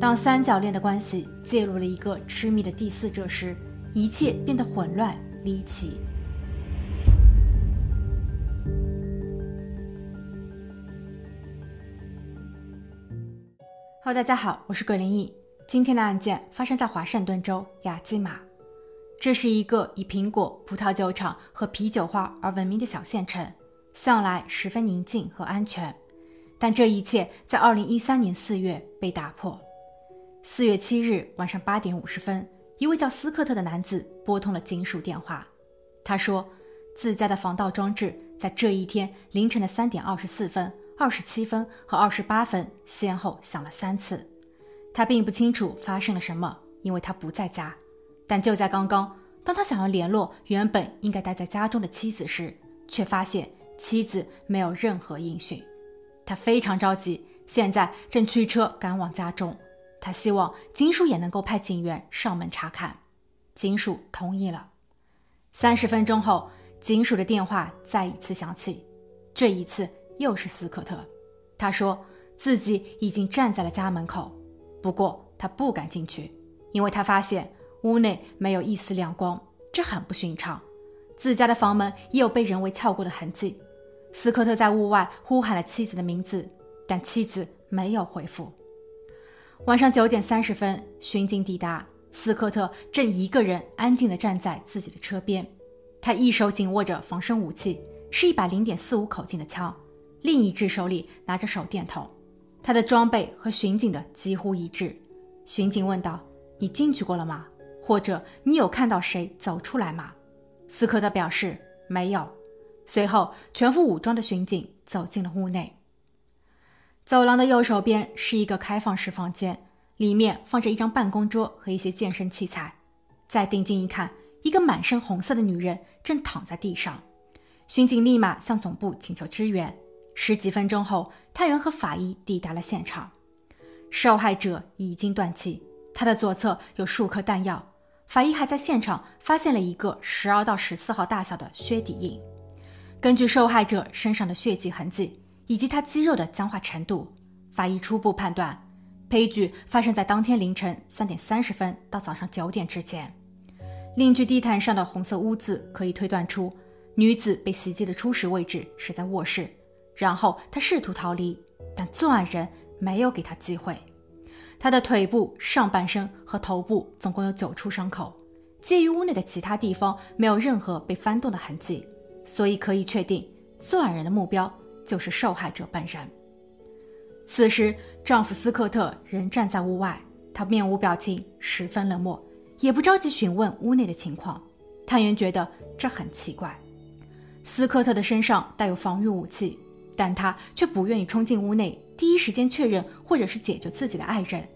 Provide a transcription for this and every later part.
当三角恋的关系介入了一个痴迷的第四者时，一切变得混乱离奇。Hello，大家好，我是葛林毅。今天的案件发生在华盛顿州雅基马，这是一个以苹果、葡萄酒厂和啤酒花而闻名的小县城，向来十分宁静和安全。但这一切在2013年4月被打破。4月7日晚上8点50分，一位叫斯科特的男子拨通了警署电话。他说，自家的防盗装置在这一天凌晨的3点24分、27分和28分先后响了三次。他并不清楚发生了什么，因为他不在家。但就在刚刚，当他想要联络原本应该待在家中的妻子时，却发现妻子没有任何音讯。他非常着急，现在正驱车赶往家中。他希望警署也能够派警员上门查看。警署同意了。三十分钟后，警署的电话再一次响起，这一次又是斯科特。他说自己已经站在了家门口，不过他不敢进去，因为他发现屋内没有一丝亮光，这很不寻常。自家的房门也有被人为撬过的痕迹。斯科特在屋外呼喊了妻子的名字，但妻子没有回复。晚上九点三十分，巡警抵达，斯科特正一个人安静地站在自己的车边，他一手紧握着防身武器，是一把零点四五口径的枪，另一只手里拿着手电筒。他的装备和巡警的几乎一致。巡警问道：“你进去过了吗？或者你有看到谁走出来吗？”斯科特表示没有。随后，全副武装的巡警走进了屋内。走廊的右手边是一个开放式房间，里面放着一张办公桌和一些健身器材。再定睛一看，一个满身红色的女人正躺在地上。巡警立马向总部请求支援。十几分钟后，探员和法医抵达了现场。受害者已经断气，他的左侧有数颗弹药。法医还在现场发现了一个十二到十四号大小的靴底印。根据受害者身上的血迹痕迹以及他肌肉的僵化程度，法医初步判断，悲剧发生在当天凌晨三点三十分到早上九点之间。另据地毯上的红色污渍，可以推断出女子被袭击的初始位置是在卧室，然后她试图逃离，但作案人没有给她机会。她的腿部、上半身和头部总共有九处伤口，介于屋内的其他地方没有任何被翻动的痕迹。所以可以确定，作案人的目标就是受害者本人。此时，丈夫斯科特仍站在屋外，他面无表情，十分冷漠，也不着急询问屋内的情况。探员觉得这很奇怪。斯科特的身上带有防御武器，但他却不愿意冲进屋内，第一时间确认或者是解救自己的爱人。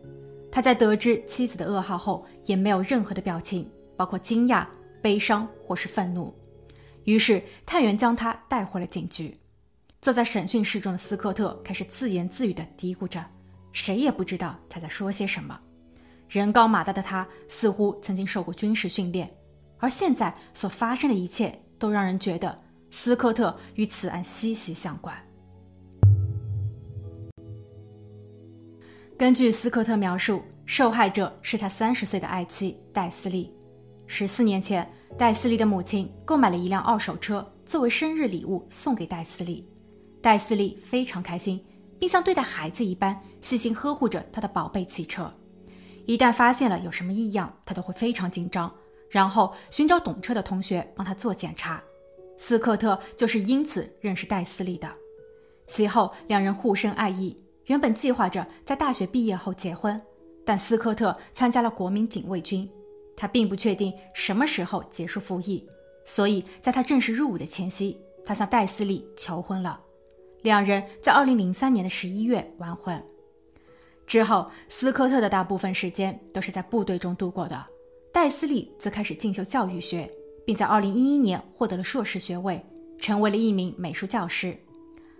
他在得知妻子的噩耗后，也没有任何的表情，包括惊讶、悲伤或是愤怒。于是，探员将他带回了警局。坐在审讯室中的斯科特开始自言自语地嘀咕着，谁也不知道他在说些什么。人高马大的他似乎曾经受过军事训练，而现在所发生的一切都让人觉得斯科特与此案息息相关。根据斯科特描述，受害者是他三十岁的爱妻戴斯利。十四年前。戴斯利的母亲购买了一辆二手车作为生日礼物送给戴斯利，戴斯利非常开心，并像对待孩子一般细心呵护着他的宝贝汽车。一旦发现了有什么异样，他都会非常紧张，然后寻找懂车的同学帮他做检查。斯科特就是因此认识戴斯利的。其后两人互生爱意，原本计划着在大学毕业后结婚，但斯科特参加了国民警卫军。他并不确定什么时候结束服役，所以在他正式入伍的前夕，他向戴斯利求婚了。两人在2003年的十一月完婚。之后，斯科特的大部分时间都是在部队中度过的，戴斯利则开始进修教育学，并在2011年获得了硕士学位，成为了一名美术教师。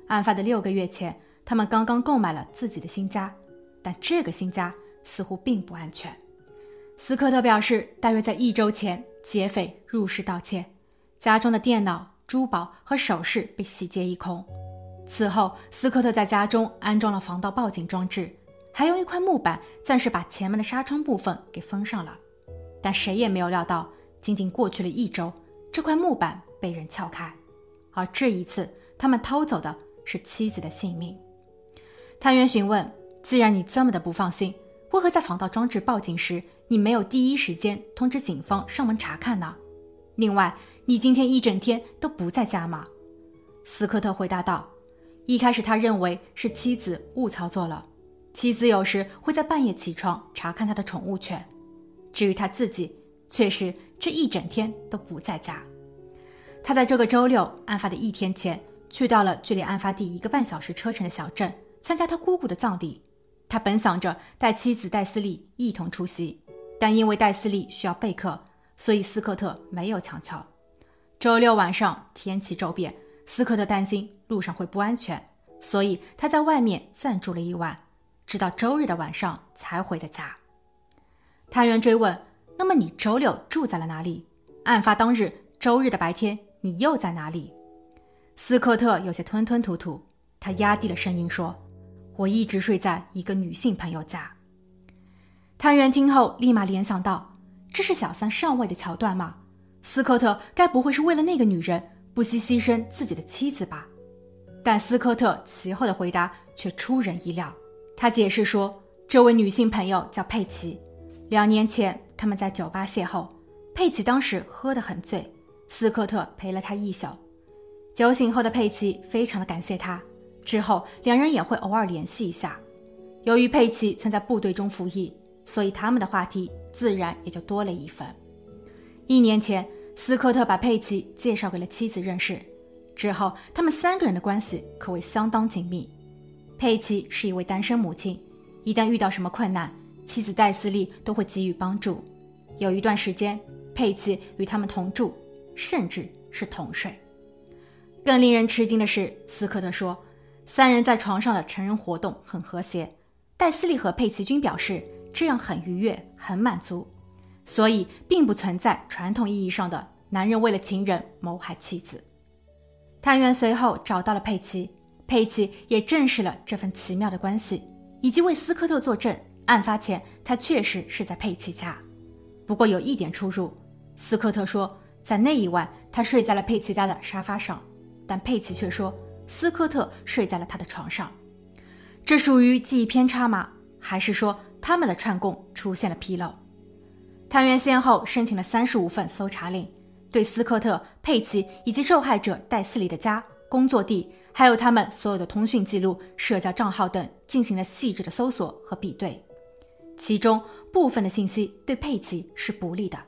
案发的六个月前，他们刚刚购买了自己的新家，但这个新家似乎并不安全。斯科特表示，大约在一周前，劫匪入室盗窃，家中的电脑、珠宝和首饰被洗劫一空。此后，斯科特在家中安装了防盗报警装置，还用一块木板暂时把前门的纱窗部分给封上了。但谁也没有料到，仅仅过去了一周，这块木板被人撬开，而这一次，他们偷走的是妻子的性命。探员询问：“既然你这么的不放心，为何在防盗装置报警时，你没有第一时间通知警方上门查看呢？另外，你今天一整天都不在家吗？”斯科特回答道：“一开始他认为是妻子误操作了，妻子有时会在半夜起床查看他的宠物犬。”至于他自己，确实这一整天都不在家。他在这个周六案发的一天前，去到了距离案发地一个半小时车程的小镇，参加他姑姑的葬礼。他本想着带妻子戴斯利一同出席，但因为戴斯利需要备课，所以斯科特没有强求。周六晚上天气骤变，斯科特担心路上会不安全，所以他在外面暂住了一晚，直到周日的晚上才回的家。探员追问：“那么你周六住在了哪里？案发当日周日的白天，你又在哪里？”斯科特有些吞吞吐吐，他压低了声音说：“我一直睡在一个女性朋友家。”探员听后立马联想到：“这是小三上位的桥段吗？斯科特该不会是为了那个女人不惜牺牲自己的妻子吧？”但斯科特其后的回答却出人意料，他解释说：“这位女性朋友叫佩奇。”两年前，他们在酒吧邂逅，佩奇当时喝得很醉，斯科特陪了她一宿。酒醒后的佩奇非常的感谢他，之后两人也会偶尔联系一下。由于佩奇曾在部队中服役，所以他们的话题自然也就多了一分。一年前，斯科特把佩奇介绍给了妻子认识，之后他们三个人的关系可谓相当紧密。佩奇是一位单身母亲，一旦遇到什么困难，妻子戴斯利都会给予帮助。有一段时间，佩奇与他们同住，甚至是同睡。更令人吃惊的是，斯科特说，三人在床上的成人活动很和谐。戴斯利和佩奇均表示这样很愉悦、很满足，所以并不存在传统意义上的男人为了情人谋害妻子。探员随后找到了佩奇，佩奇也证实了这份奇妙的关系，以及为斯科特作证。案发前，他确实是在佩奇家，不过有一点出入。斯科特说，在那一晚他睡在了佩奇家的沙发上，但佩奇却说斯科特睡在了他的床上。这属于记忆偏差吗？还是说他们的串供出现了纰漏？探员先后申请了三十五份搜查令，对斯科特、佩奇以及受害者戴斯里的家、工作地，还有他们所有的通讯记录、社交账号等进行了细致的搜索和比对。其中部分的信息对佩奇是不利的，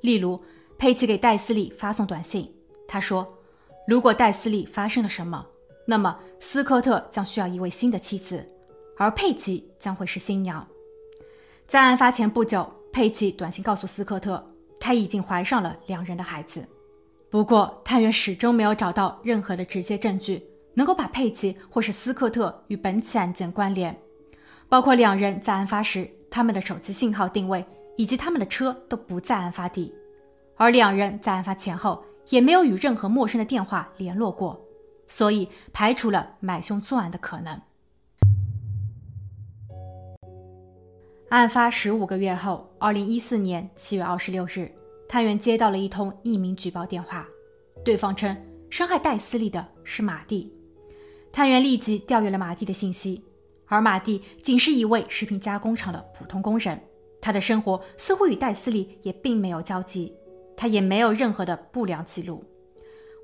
例如佩奇给戴斯利发送短信，他说：“如果戴斯利发生了什么，那么斯科特将需要一位新的妻子，而佩奇将会是新娘。”在案发前不久，佩奇短信告诉斯科特，她已经怀上了两人的孩子。不过，探员始终没有找到任何的直接证据能够把佩奇或是斯科特与本起案件关联，包括两人在案发时。他们的手机信号定位以及他们的车都不在案发地，而两人在案发前后也没有与任何陌生的电话联络过，所以排除了买凶作案的可能。案发十五个月后，二零一四年七月二十六日，探员接到了一通匿名举报电话，对方称伤害戴斯利的是马蒂，探员立即调阅了马蒂的信息。而马蒂仅是一位食品加工厂的普通工人，他的生活似乎与戴斯利也并没有交集，他也没有任何的不良记录。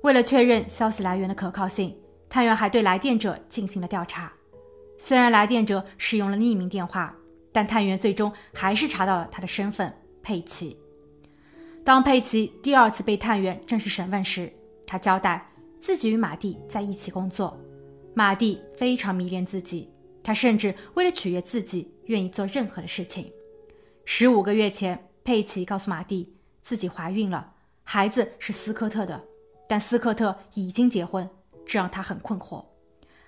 为了确认消息来源的可靠性，探员还对来电者进行了调查。虽然来电者使用了匿名电话，但探员最终还是查到了他的身份——佩奇。当佩奇第二次被探员正式审问时，他交代自己与马蒂在一起工作，马蒂非常迷恋自己。他甚至为了取悦自己，愿意做任何的事情。十五个月前，佩奇告诉马蒂自己怀孕了，孩子是斯科特的，但斯科特已经结婚，这让他很困惑。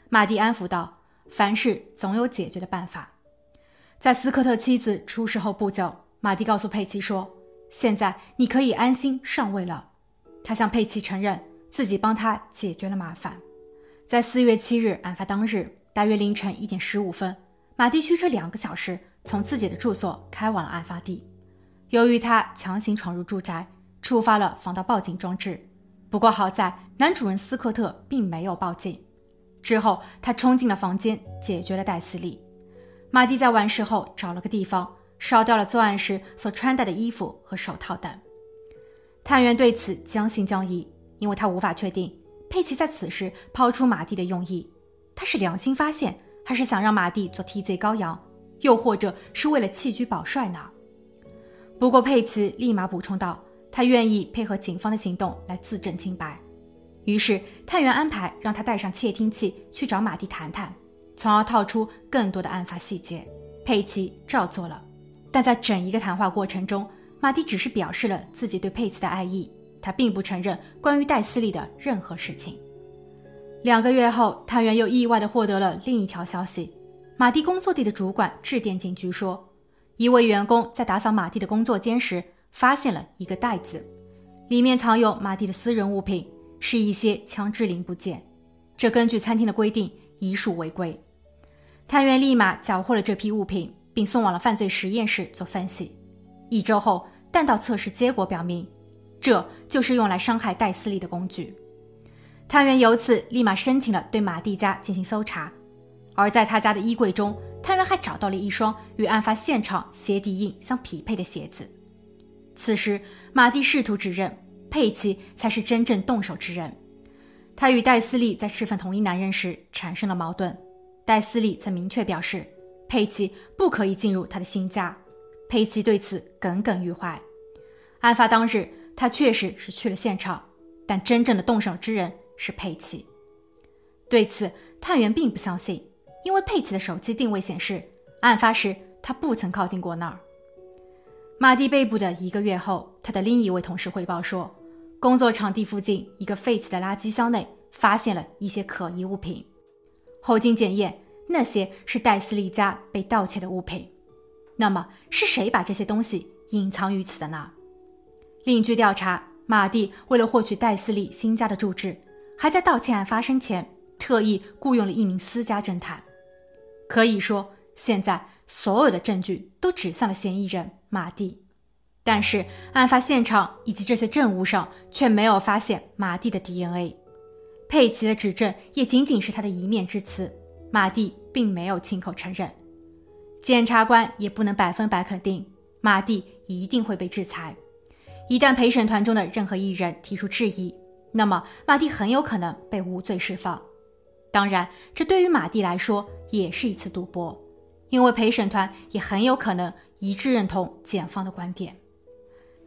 马蒂安抚道：“凡事总有解决的办法。”在斯科特妻子出事后不久，马蒂告诉佩奇说：“现在你可以安心上位了。”他向佩奇承认自己帮他解决了麻烦。在四月七日案发当日。大约凌晨一点十五分，马蒂驱车两个小时从自己的住所开往了案发地。由于他强行闯入住宅，触发了防盗报警装置。不过好在男主人斯科特并没有报警。之后，他冲进了房间，解决了戴斯利。马蒂在完事后找了个地方，烧掉了作案时所穿戴的衣服和手套等。探员对此将信将疑，因为他无法确定佩奇在此时抛出马蒂的用意。他是良心发现，还是想让马蒂做替罪羔羊，又或者是为了弃车保帅呢？不过佩奇立马补充道，他愿意配合警方的行动来自证清白。于是探员安排让他带上窃听器去找马蒂谈谈。从而套出更多的案发细节，佩奇照做了。但在整一个谈话过程中，马蒂只是表示了自己对佩奇的爱意，他并不承认关于戴斯利的任何事情。两个月后，探员又意外地获得了另一条消息：马蒂工作地的主管致电警局说，一位员工在打扫马蒂的工作间时发现了一个袋子，里面藏有马蒂的私人物品，是一些枪支零部件。这根据餐厅的规定，已属违规。探员立马缴获了这批物品，并送往了犯罪实验室做分析。一周后，弹道测试结果表明，这就是用来伤害戴斯利的工具。探员由此立马申请了对马蒂家进行搜查，而在他家的衣柜中，探员还找到了一双与案发现场鞋底印相匹配的鞋子。此时，马蒂试图指认佩奇才是真正动手之人。他与戴斯利在侍奉同一男人时产生了矛盾。戴斯利曾明确表示，佩奇不可以进入他的新家。佩奇对此耿耿于怀。案发当日，他确实是去了现场，但真正的动手之人是佩奇。对此，探员并不相信，因为佩奇的手机定位显示，案发时他不曾靠近过那儿。马蒂被捕的一个月后，他的另一位同事汇报说，工作场地附近一个废弃的垃圾箱内发现了一些可疑物品。后经检验，那些是戴斯利家被盗窃的物品。那么，是谁把这些东西隐藏于此的呢？另据调查，马蒂为了获取戴斯利新家的住址，还在盗窃案发生前特意雇佣了一名私家侦探。可以说，现在所有的证据都指向了嫌疑人马蒂。但是，案发现场以及这些证物上却没有发现马蒂的 DNA。佩奇的指证也仅仅是他的一面之词，马蒂并没有亲口承认。检察官也不能百分百肯定马蒂一定会被制裁。一旦陪审团中的任何一人提出质疑，那么马蒂很有可能被无罪释放。当然，这对于马蒂来说也是一次赌博，因为陪审团也很有可能一致认同检方的观点。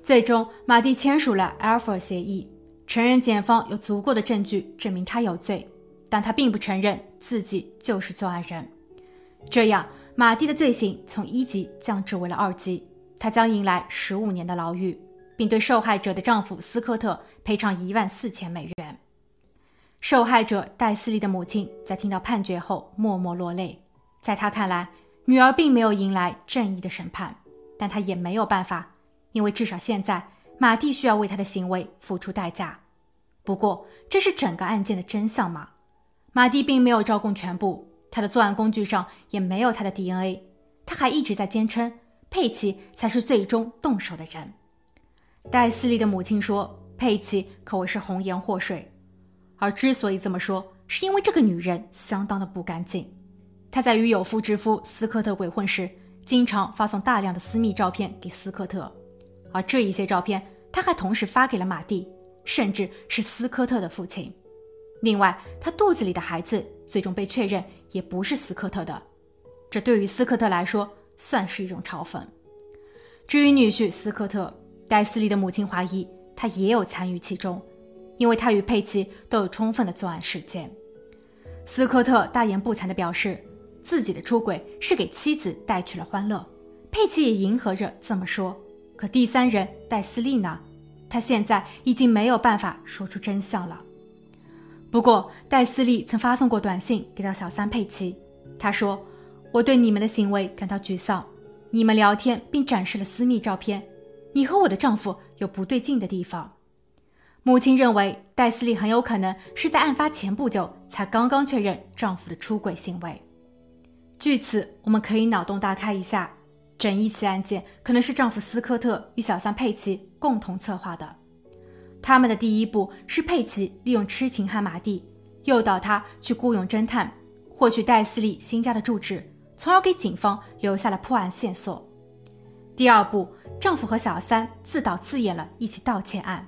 最终，马蒂签署了 Alpha 协议。承认检方有足够的证据证明他有罪，但他并不承认自己就是作案人。这样，马蒂的罪行从一级降至为了二级，他将迎来十五年的牢狱，并对受害者的丈夫斯科特赔偿一万四千美元。受害者戴斯利的母亲在听到判决后默默落泪，在他看来，女儿并没有迎来正义的审判，但他也没有办法，因为至少现在。马蒂需要为他的行为付出代价，不过这是整个案件的真相吗？马蒂并没有招供全部，他的作案工具上也没有他的 DNA，他还一直在坚称佩奇才是最终动手的人。戴斯利的母亲说，佩奇可谓是红颜祸水，而之所以这么说，是因为这个女人相当的不干净。她在与有妇之夫斯科特鬼混时，经常发送大量的私密照片给斯科特。而这一些照片，她还同时发给了马蒂，甚至是斯科特的父亲。另外，他肚子里的孩子最终被确认也不是斯科特的，这对于斯科特来说算是一种嘲讽。至于女婿斯科特，戴斯利的母亲怀疑他也有参与其中，因为他与佩奇都有充分的作案时间。斯科特大言不惭地表示，自己的出轨是给妻子带去了欢乐，佩奇也迎合着这么说。可第三人戴斯利呢？他现在已经没有办法说出真相了。不过，戴斯利曾发送过短信给到小三佩奇，他说：“我对你们的行为感到沮丧。你们聊天并展示了私密照片，你和我的丈夫有不对劲的地方。”母亲认为戴斯利很有可能是在案发前不久才刚刚确认丈夫的出轨行为。据此，我们可以脑洞大开一下，整一起案件可能是丈夫斯科特与小三佩奇共同策划的。他们的第一步是佩奇利用痴情汉马蒂，诱导他去雇佣侦探，获取戴斯利新家的住址，从而给警方留下了破案线索。第二步，丈夫和小三自导自演了一起盗窃案。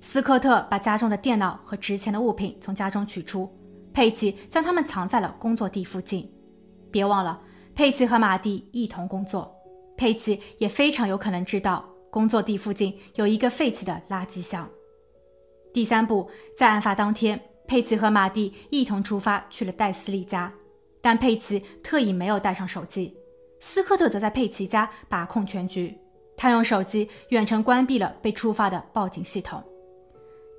斯科特把家中的电脑和值钱的物品从家中取出，佩奇将它们藏在了工作地附近。别忘了，佩奇和马蒂一同工作，佩奇也非常有可能知道工作地附近有一个废弃的垃圾箱。第三步，在案发当天，佩奇和马蒂一同出发去了戴斯利家，但佩奇特意没有带上手机，斯科特则在佩奇家把控全局，他用手机远程关闭了被触发的报警系统。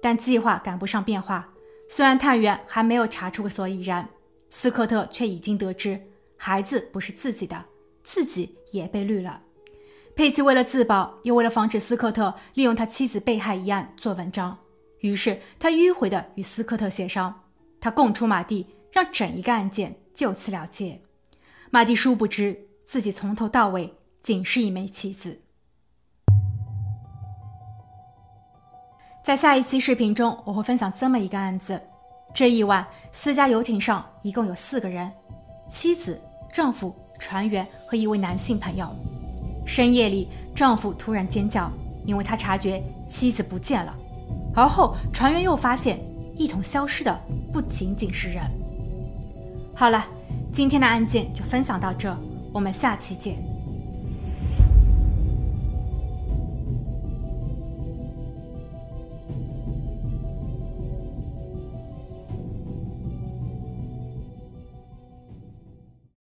但计划赶不上变化，虽然探员还没有查出个所以然，斯科特却已经得知。孩子不是自己的，自己也被绿了。佩奇为了自保，又为了防止斯科特利用他妻子被害一案做文章，于是他迂回的与斯科特协商，他供出马蒂，让整一个案件就此了结。马蒂殊不知自己从头到尾仅是一枚棋子。在下一期视频中，我会分享这么一个案子：这一晚，私家游艇上一共有四个人，妻子。丈夫、船员和一位男性朋友。深夜里，丈夫突然尖叫，因为他察觉妻子不见了。而后，船员又发现一同消失的不仅仅是人。好了，今天的案件就分享到这，我们下期见。